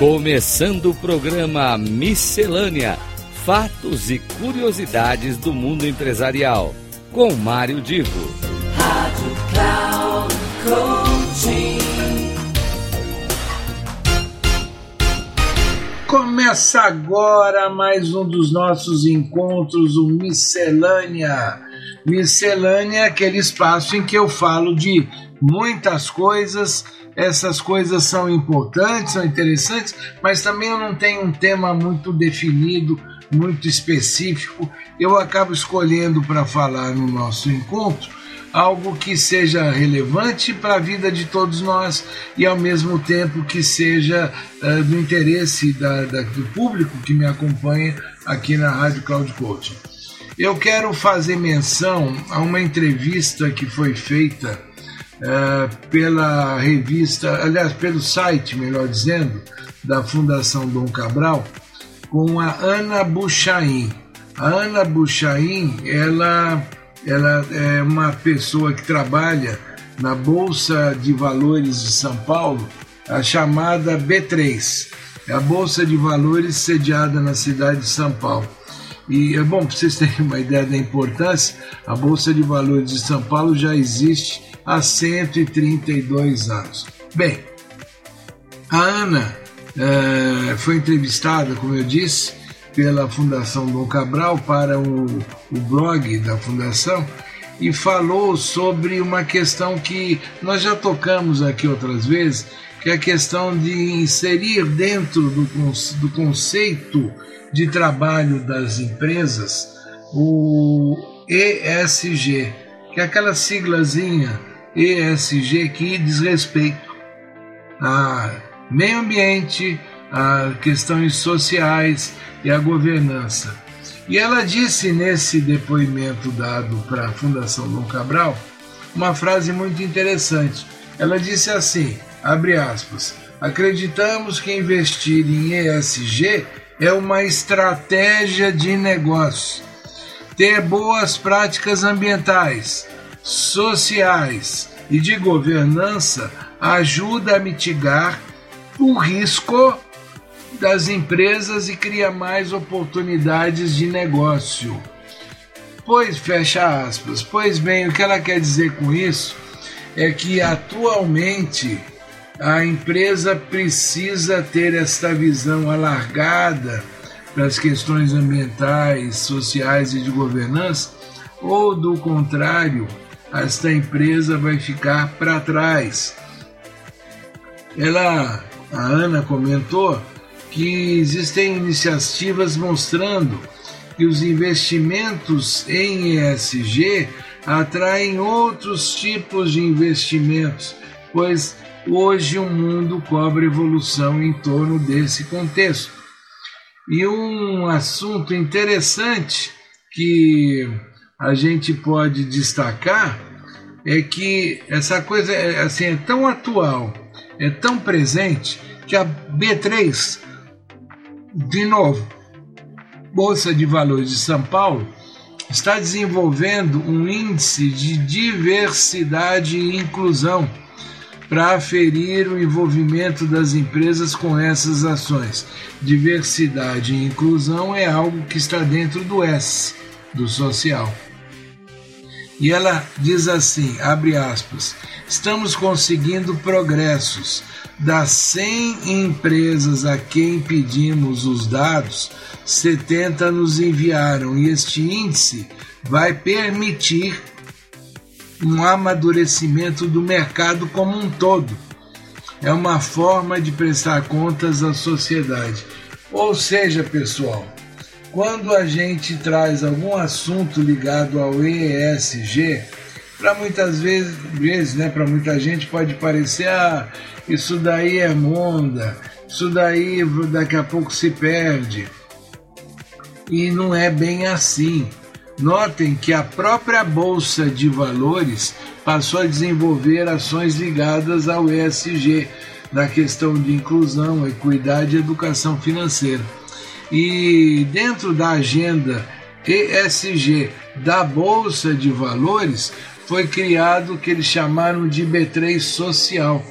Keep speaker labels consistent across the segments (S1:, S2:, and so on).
S1: Começando o programa Miscelânea: Fatos e Curiosidades do Mundo Empresarial. Com Mário Divo. Rádio Cloud Coaching.
S2: Começa agora mais um dos nossos encontros, o Miscelânea. Miscelânea é aquele espaço em que eu falo de muitas coisas, essas coisas são importantes, são interessantes, mas também eu não tenho um tema muito definido, muito específico. Eu acabo escolhendo para falar no nosso encontro algo que seja relevante para a vida de todos nós e ao mesmo tempo que seja uh, do interesse da, da, do público que me acompanha aqui na Rádio Cloud Coaching. Eu quero fazer menção a uma entrevista que foi feita uh, pela revista, aliás, pelo site, melhor dizendo, da Fundação Dom Cabral, com a Ana Buchaim. A Ana Buchaim, ela ela é uma pessoa que trabalha na Bolsa de Valores de São Paulo, a chamada B3, é a Bolsa de Valores sediada na cidade de São Paulo. E é bom para vocês terem uma ideia da importância, a Bolsa de Valores de São Paulo já existe há 132 anos. Bem, a Ana é, foi entrevistada, como eu disse, pela Fundação Dom Cabral para o, o blog da Fundação e falou sobre uma questão que nós já tocamos aqui outras vezes, que é a questão de inserir dentro do, do conceito de trabalho das empresas o ESG, que é aquela siglazinha ESG que diz respeito a meio ambiente, a questões sociais e a governança. E ela disse nesse depoimento dado para a Fundação Dom Cabral uma frase muito interessante. Ela disse assim, abre aspas, acreditamos que investir em ESG é uma estratégia de negócio. Ter boas práticas ambientais, sociais e de governança ajuda a mitigar o risco das empresas e cria mais oportunidades de negócio. Pois, fecha aspas, pois bem, o que ela quer dizer com isso é que atualmente a empresa precisa ter esta visão alargada das questões ambientais, sociais e de governança, ou do contrário, esta empresa vai ficar para trás. Ela, a Ana comentou que existem iniciativas mostrando que os investimentos em ESG atraem outros tipos de investimentos, pois hoje o mundo cobra evolução em torno desse contexto. E um assunto interessante que a gente pode destacar é que essa coisa assim, é tão atual, é tão presente, que a B3 de novo, Bolsa de Valores de São Paulo está desenvolvendo um índice de diversidade e inclusão para aferir o envolvimento das empresas com essas ações. Diversidade e inclusão é algo que está dentro do S, do social. E ela diz assim, abre aspas, estamos conseguindo progressos. Das 100 empresas a quem pedimos os dados, 70 nos enviaram e este índice vai permitir um amadurecimento do mercado como um todo. É uma forma de prestar contas à sociedade. Ou seja, pessoal, quando a gente traz algum assunto ligado ao ESG, para muitas vezes, né, para muita gente pode parecer, ah, isso daí é monda, isso daí daqui a pouco se perde. E não é bem assim. Notem que a própria Bolsa de Valores passou a desenvolver ações ligadas ao ESG, na questão de inclusão, equidade e educação financeira. E dentro da agenda ESG da Bolsa de Valores foi criado o que eles chamaram de B3 Social,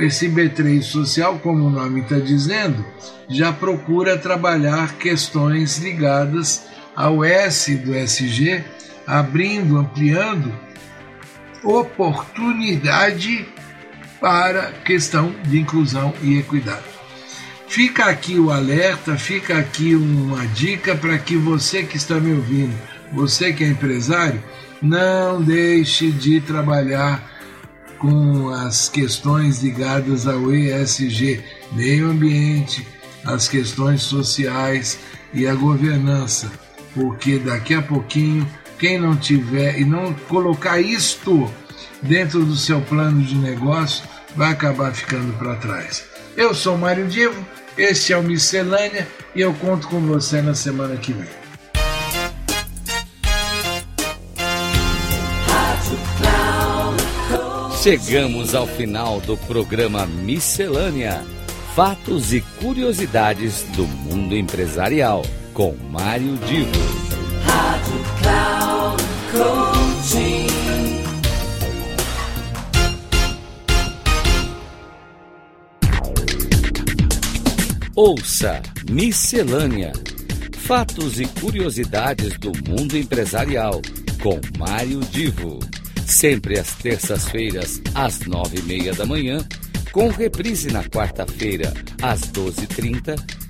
S2: esse B3 social, como o nome está dizendo, já procura trabalhar questões ligadas ao S do SG, abrindo, ampliando oportunidade para questão de inclusão e equidade. Fica aqui o alerta, fica aqui uma dica para que você que está me ouvindo, você que é empresário, não deixe de trabalhar com as questões ligadas ao ESG, meio ambiente, as questões sociais e a governança, porque daqui a pouquinho, quem não tiver e não colocar isto dentro do seu plano de negócio, vai acabar ficando para trás. Eu sou Mário Divo, este é o Miscelânea e eu conto com você na semana que vem.
S1: Chegamos ao final do programa Miscelânea: Fatos e curiosidades do mundo empresarial, com Mário Divo. Rádio Cloud Coaching. Ouça Miscelânea: Fatos e curiosidades do mundo empresarial, com Mário Divo sempre às terças-feiras, às nove e meia da manhã, com reprise na quarta-feira, às doze e trinta